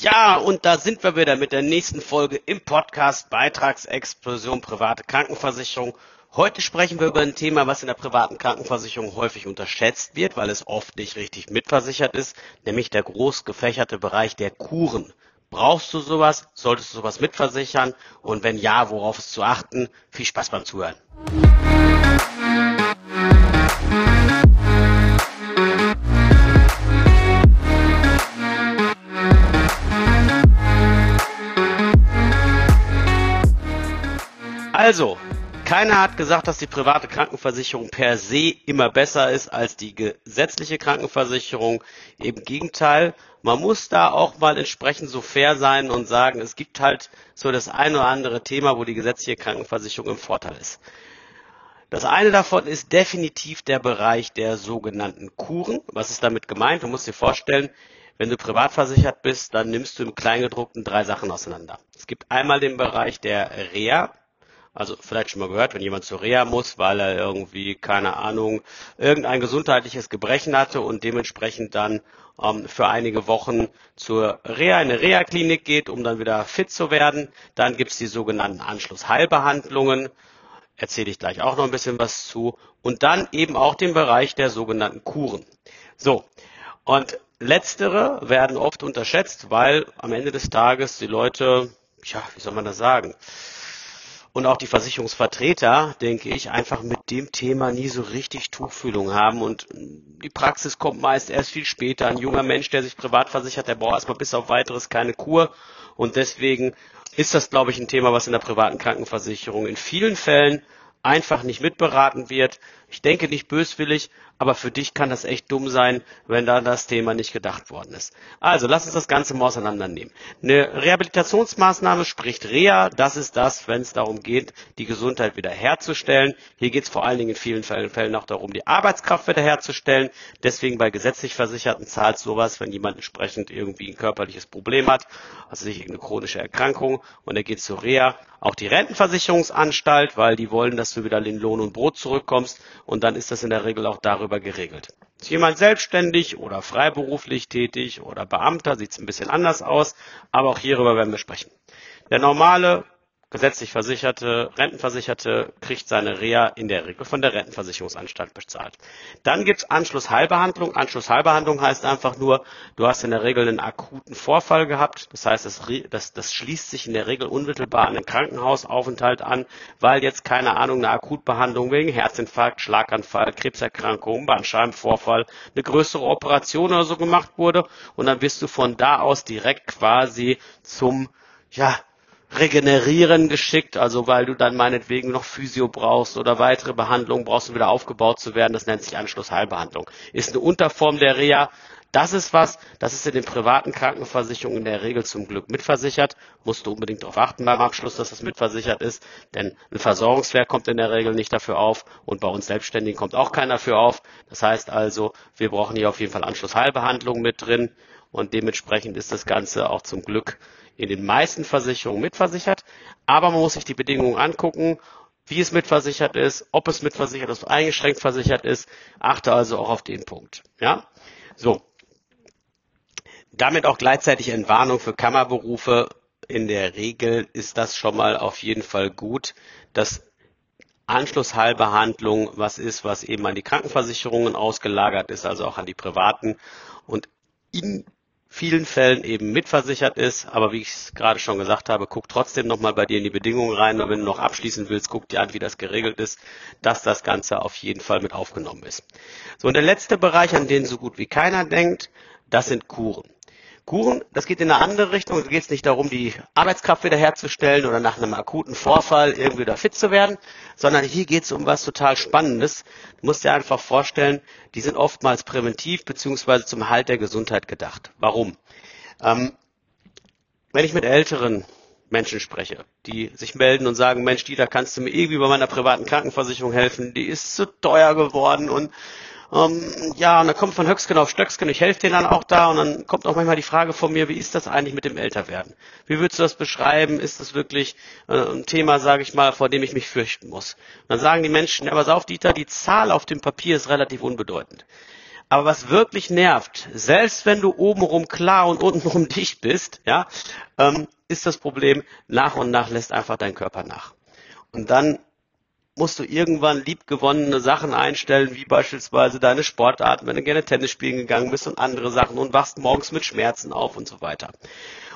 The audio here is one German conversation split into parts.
Ja, und da sind wir wieder mit der nächsten Folge im Podcast Beitragsexplosion private Krankenversicherung. Heute sprechen wir über ein Thema, was in der privaten Krankenversicherung häufig unterschätzt wird, weil es oft nicht richtig mitversichert ist, nämlich der groß gefächerte Bereich der Kuren. Brauchst du sowas? Solltest du sowas mitversichern? Und wenn ja, worauf ist zu achten? Viel Spaß beim Zuhören. Also, keiner hat gesagt, dass die private Krankenversicherung per se immer besser ist als die gesetzliche Krankenversicherung. Im Gegenteil, man muss da auch mal entsprechend so fair sein und sagen, es gibt halt so das eine oder andere Thema, wo die gesetzliche Krankenversicherung im Vorteil ist. Das eine davon ist definitiv der Bereich der sogenannten Kuren. Was ist damit gemeint? Du musst dir vorstellen, wenn du privat versichert bist, dann nimmst du im Kleingedruckten drei Sachen auseinander. Es gibt einmal den Bereich der Reha, also vielleicht schon mal gehört, wenn jemand zur Reha muss, weil er irgendwie, keine Ahnung, irgendein gesundheitliches Gebrechen hatte und dementsprechend dann ähm, für einige Wochen zur Reha, in eine Reha-Klinik geht, um dann wieder fit zu werden. Dann gibt's die sogenannten Anschlussheilbehandlungen. Erzähle ich gleich auch noch ein bisschen was zu. Und dann eben auch den Bereich der sogenannten Kuren. So. Und letztere werden oft unterschätzt, weil am Ende des Tages die Leute, ja, wie soll man das sagen? Und auch die Versicherungsvertreter, denke ich, einfach mit dem Thema nie so richtig Tuchfühlung haben und die Praxis kommt meist erst viel später. Ein junger Mensch, der sich privat versichert, der braucht erstmal bis auf weiteres keine Kur und deswegen ist das, glaube ich, ein Thema, was in der privaten Krankenversicherung in vielen Fällen einfach nicht mitberaten wird. Ich denke nicht böswillig, aber für dich kann das echt dumm sein, wenn da das Thema nicht gedacht worden ist. Also, lass uns das Ganze mal auseinandernehmen. Eine Rehabilitationsmaßnahme spricht Reha, das ist das, wenn es darum geht, die Gesundheit wiederherzustellen. Hier geht es vor allen Dingen in vielen Fällen auch darum, die Arbeitskraft wiederherzustellen. Deswegen bei gesetzlich Versicherten zahlt sowas, wenn jemand entsprechend irgendwie ein körperliches Problem hat, also sich irgendeine chronische Erkrankung und er geht zur Reha, auch die Rentenversicherungsanstalt, weil die wollen, dass du wieder in Lohn und Brot zurückkommst und dann ist das in der Regel auch darüber geregelt. Ist jemand selbstständig oder freiberuflich tätig oder Beamter, sieht es ein bisschen anders aus, aber auch hierüber werden wir sprechen. Der normale gesetzlich Versicherte, Rentenversicherte kriegt seine Reha in der Regel von der Rentenversicherungsanstalt bezahlt. Dann gibt's Anschlussheilbehandlung. Anschlussheilbehandlung heißt einfach nur, du hast in der Regel einen akuten Vorfall gehabt. Das heißt, das, das, das schließt sich in der Regel unmittelbar an einen Krankenhausaufenthalt an, weil jetzt keine Ahnung, eine Akutbehandlung wegen Herzinfarkt, Schlaganfall, Krebserkrankung, Bandscheibenvorfall, eine größere Operation oder so gemacht wurde. Und dann bist du von da aus direkt quasi zum ja, regenerieren geschickt, also weil du dann meinetwegen noch Physio brauchst oder weitere Behandlungen brauchst, um wieder aufgebaut zu werden. Das nennt sich Anschlussheilbehandlung. Ist eine Unterform der Reha. Das ist was, das ist in den privaten Krankenversicherungen in der Regel zum Glück mitversichert. Musst du unbedingt darauf achten beim Abschluss, dass das mitversichert ist, denn ein Versorgungswerk kommt in der Regel nicht dafür auf und bei uns Selbstständigen kommt auch keiner dafür auf. Das heißt also, wir brauchen hier auf jeden Fall Anschlussheilbehandlung mit drin und dementsprechend ist das Ganze auch zum Glück in den meisten Versicherungen mitversichert. Aber man muss sich die Bedingungen angucken, wie es mitversichert ist, ob es mitversichert ist, eingeschränkt versichert ist. Achte also auch auf den Punkt. Ja, so. Damit auch gleichzeitig Entwarnung für Kammerberufe. In der Regel ist das schon mal auf jeden Fall gut, dass Anschlussheilbehandlung was ist, was eben an die Krankenversicherungen ausgelagert ist, also auch an die privaten. Und in vielen Fällen eben mitversichert ist. Aber wie ich es gerade schon gesagt habe, guck trotzdem nochmal bei dir in die Bedingungen rein. Und wenn du noch abschließen willst, guck dir an, wie das geregelt ist, dass das Ganze auf jeden Fall mit aufgenommen ist. So, und der letzte Bereich, an den so gut wie keiner denkt, das sind Kuren. Kuren, das geht in eine andere Richtung. Da geht es nicht darum, die Arbeitskraft wiederherzustellen oder nach einem akuten Vorfall irgendwie wieder fit zu werden, sondern hier geht es um was total Spannendes. Du musst dir einfach vorstellen, die sind oftmals präventiv beziehungsweise zum Halt der Gesundheit gedacht. Warum? Ähm, wenn ich mit älteren Menschen spreche, die sich melden und sagen, Mensch, Dieter, kannst du mir irgendwie bei meiner privaten Krankenversicherung helfen? Die ist zu teuer geworden und ähm, ja, und dann kommt von Höcksken auf Stöcksken, ich helfe denen dann auch da und dann kommt auch manchmal die Frage von mir, wie ist das eigentlich mit dem Älterwerden? Wie würdest du das beschreiben? Ist das wirklich äh, ein Thema, sage ich mal, vor dem ich mich fürchten muss? Und dann sagen die Menschen, ja, pass auf, Dieter, die Zahl auf dem Papier ist relativ unbedeutend. Aber was wirklich nervt, selbst wenn du obenrum klar und untenrum dicht bist, ja, ähm, ist das Problem, nach und nach lässt einfach dein Körper nach. Und dann musst du irgendwann liebgewonnene Sachen einstellen, wie beispielsweise deine Sportarten, wenn du gerne Tennis spielen gegangen bist und andere Sachen und wachst morgens mit Schmerzen auf und so weiter.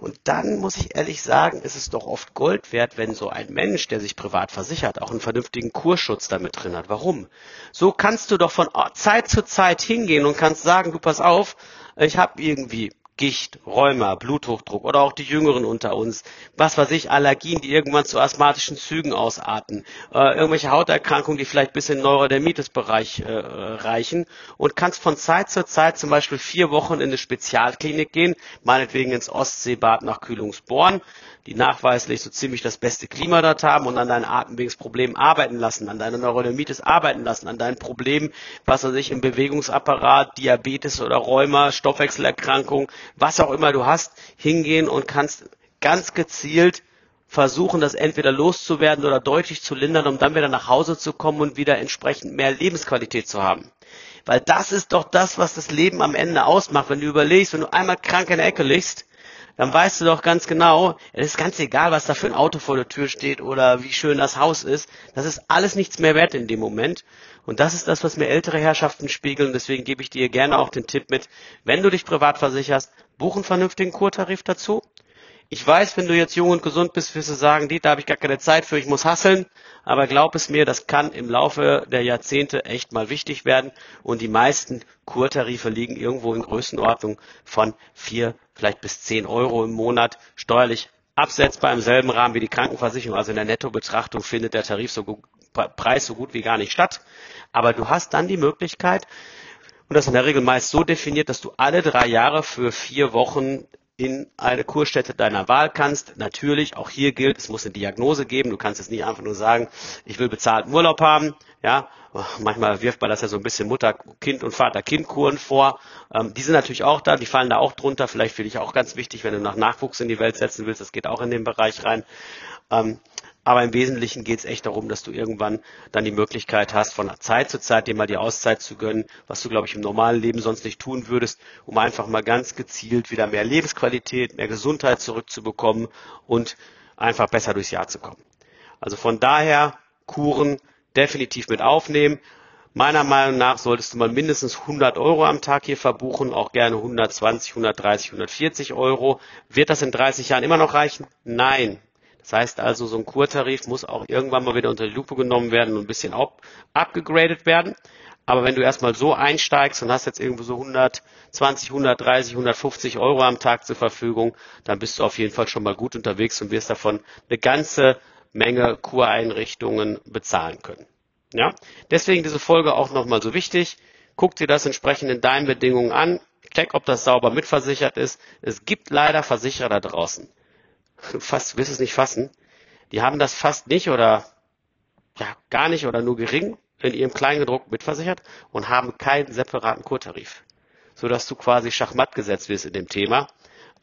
Und dann muss ich ehrlich sagen, ist es doch oft Gold wert, wenn so ein Mensch, der sich privat versichert, auch einen vernünftigen Kurschutz damit drin hat. Warum? So kannst du doch von Zeit zu Zeit hingehen und kannst sagen, du pass auf, ich habe irgendwie Gicht, Rheuma, Bluthochdruck oder auch die Jüngeren unter uns, was weiß ich, Allergien, die irgendwann zu asthmatischen Zügen ausarten, äh, irgendwelche Hauterkrankungen, die vielleicht bis in den Neurodermitis-Bereich äh, reichen. Und kannst von Zeit zu Zeit zum Beispiel vier Wochen in eine Spezialklinik gehen, meinetwegen ins Ostseebad nach Kühlungsborn, die nachweislich so ziemlich das beste Klima dort haben und an deinen Atemwegsproblemen arbeiten lassen, an deiner Neurodermitis arbeiten lassen, an deinen Problemen, was weiß ich, im Bewegungsapparat, Diabetes oder Rheuma, Stoffwechselerkrankung, was auch immer du hast, hingehen und kannst ganz gezielt versuchen, das entweder loszuwerden oder deutlich zu lindern, um dann wieder nach Hause zu kommen und wieder entsprechend mehr Lebensqualität zu haben. Weil das ist doch das, was das Leben am Ende ausmacht. Wenn du überlegst, wenn du einmal krank in der Ecke liegst, dann weißt du doch ganz genau, es ist ganz egal, was da für ein Auto vor der Tür steht oder wie schön das Haus ist. Das ist alles nichts mehr wert in dem Moment. Und das ist das, was mir ältere Herrschaften spiegeln. Deswegen gebe ich dir gerne auch den Tipp mit, wenn du dich privat versicherst, buch einen vernünftigen Kurtarif dazu. Ich weiß, wenn du jetzt jung und gesund bist, wirst du sagen, die, da habe ich gar keine Zeit für, ich muss hasseln. Aber glaub es mir, das kann im Laufe der Jahrzehnte echt mal wichtig werden. Und die meisten Kurtarife liegen irgendwo in Größenordnung von vier, vielleicht bis zehn Euro im Monat steuerlich absetzbar im selben Rahmen wie die Krankenversicherung. Also in der Nettobetrachtung findet der Tarif so gut, Preis so gut wie gar nicht statt. Aber du hast dann die Möglichkeit, und das ist in der Regel meist so definiert, dass du alle drei Jahre für vier Wochen in eine Kurstätte deiner Wahl kannst. Natürlich, auch hier gilt, es muss eine Diagnose geben. Du kannst jetzt nicht einfach nur sagen, ich will bezahlten Urlaub haben. Ja, manchmal wirft man das ja so ein bisschen Mutter-Kind und Vater-Kind-Kuren vor. Ähm, die sind natürlich auch da, die fallen da auch drunter. Vielleicht für dich auch ganz wichtig, wenn du nach Nachwuchs in die Welt setzen willst. Das geht auch in den Bereich rein. Ähm, aber im Wesentlichen geht es echt darum, dass du irgendwann dann die Möglichkeit hast, von Zeit zu Zeit dir mal die Auszeit zu gönnen, was du, glaube ich, im normalen Leben sonst nicht tun würdest, um einfach mal ganz gezielt wieder mehr Lebensqualität, mehr Gesundheit zurückzubekommen und einfach besser durchs Jahr zu kommen. Also von daher Kuren definitiv mit aufnehmen. Meiner Meinung nach solltest du mal mindestens 100 Euro am Tag hier verbuchen, auch gerne 120, 130, 140 Euro. Wird das in 30 Jahren immer noch reichen? Nein, das heißt also, so ein Kurtarif muss auch irgendwann mal wieder unter die Lupe genommen werden und ein bisschen abgegradet werden. Aber wenn du erstmal so einsteigst und hast jetzt irgendwo so 120, 130, 150 Euro am Tag zur Verfügung, dann bist du auf jeden Fall schon mal gut unterwegs und wirst davon eine ganze Menge Kureinrichtungen bezahlen können. Ja? Deswegen diese Folge auch nochmal so wichtig. Guck dir das entsprechend in deinen Bedingungen an. Check, ob das sauber mitversichert ist. Es gibt leider Versicherer da draußen fast, willst es nicht fassen. Die haben das fast nicht oder ja, gar nicht oder nur gering in ihrem Kleingedruck mitversichert und haben keinen separaten Kurtarif. Sodass du quasi Schachmatt gesetzt wirst in dem Thema.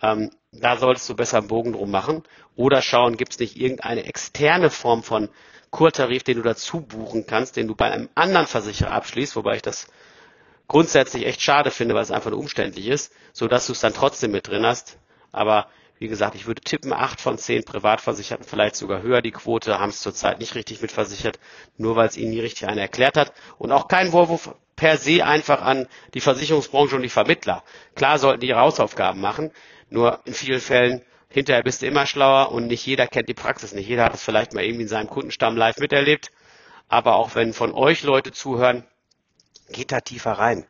Ähm, da solltest du besser einen Bogen drum machen. Oder schauen, gibt es nicht irgendeine externe Form von Kurtarif, den du dazu buchen kannst, den du bei einem anderen Versicherer abschließt, wobei ich das grundsätzlich echt schade finde, weil es einfach nur umständlich ist, sodass du es dann trotzdem mit drin hast. Aber wie gesagt, ich würde tippen, acht von zehn Privatversicherten, vielleicht sogar höher die Quote, haben es zurzeit nicht richtig mitversichert, nur weil es ihnen nie richtig einer erklärt hat. Und auch kein Vorwurf per se einfach an die Versicherungsbranche und die Vermittler. Klar sollten die ihre Hausaufgaben machen, nur in vielen Fällen hinterher bist du immer schlauer und nicht jeder kennt die Praxis. Nicht jeder hat es vielleicht mal irgendwie in seinem Kundenstamm live miterlebt. Aber auch wenn von euch Leute zuhören, geht da tiefer rein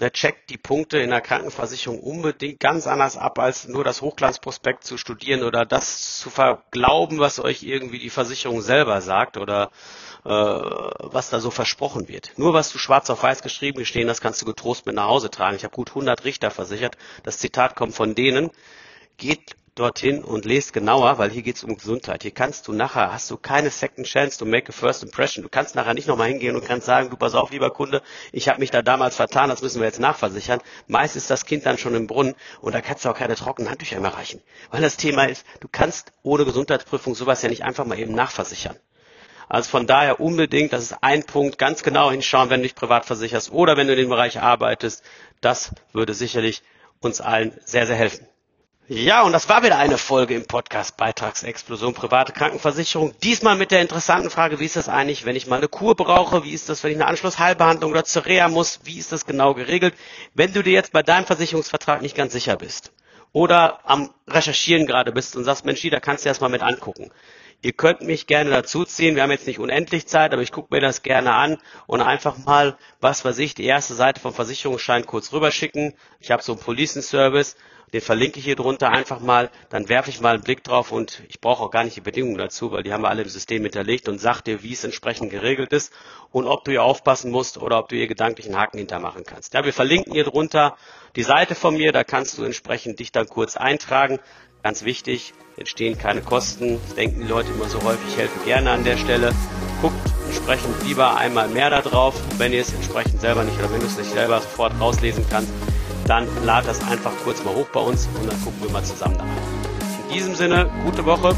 ne, checkt die Punkte in der Krankenversicherung unbedingt ganz anders ab, als nur das Hochglanzprospekt zu studieren oder das zu verglauben, was euch irgendwie die Versicherung selber sagt oder äh, was da so versprochen wird. Nur was du schwarz auf weiß geschrieben gestehen, das kannst du getrost mit nach Hause tragen. Ich habe gut 100 Richter versichert. Das Zitat kommt von denen. Geht dorthin und lest genauer, weil hier geht es um Gesundheit. Hier kannst du nachher, hast du keine Second Chance to make a first impression. Du kannst nachher nicht nochmal hingehen und kannst sagen, du pass auf, lieber Kunde, ich habe mich da damals vertan, das müssen wir jetzt nachversichern. Meist ist das Kind dann schon im Brunnen und da kannst du auch keine trockenen Handtücher mehr reichen. Weil das Thema ist, du kannst ohne Gesundheitsprüfung sowas ja nicht einfach mal eben nachversichern. Also von daher unbedingt, das ist ein Punkt, ganz genau hinschauen, wenn du dich privat versicherst oder wenn du in dem Bereich arbeitest. Das würde sicherlich uns allen sehr, sehr helfen. Ja, und das war wieder eine Folge im Podcast Beitragsexplosion private Krankenversicherung. Diesmal mit der interessanten Frage, wie ist das eigentlich, wenn ich mal eine Kur brauche? Wie ist das, wenn ich eine Anschlussheilbehandlung oder zur Reha muss? Wie ist das genau geregelt? Wenn du dir jetzt bei deinem Versicherungsvertrag nicht ganz sicher bist oder am Recherchieren gerade bist und sagst, Mensch, da kannst du erst mal mit angucken. Ihr könnt mich gerne dazuziehen. Wir haben jetzt nicht unendlich Zeit, aber ich gucke mir das gerne an und einfach mal, was weiß ich, die erste Seite vom Versicherungsschein kurz rüberschicken. Ich habe so einen Policenservice den verlinke ich hier drunter einfach mal, dann werfe ich mal einen Blick drauf und ich brauche auch gar nicht die Bedingungen dazu, weil die haben wir alle im System hinterlegt und sag dir, wie es entsprechend geregelt ist und ob du hier aufpassen musst oder ob du hier gedanklich einen Haken hintermachen kannst. Ja, wir verlinken hier drunter die Seite von mir, da kannst du entsprechend dich dann kurz eintragen. Ganz wichtig, entstehen keine Kosten. Das denken die Leute immer so häufig, ich helfe gerne an der Stelle. Guckt entsprechend lieber einmal mehr da drauf, wenn ihr es entsprechend selber nicht oder wenn du es nicht selber sofort rauslesen kannst dann lad das einfach kurz mal hoch bei uns und dann gucken wir mal zusammen da rein. In diesem Sinne, gute Woche,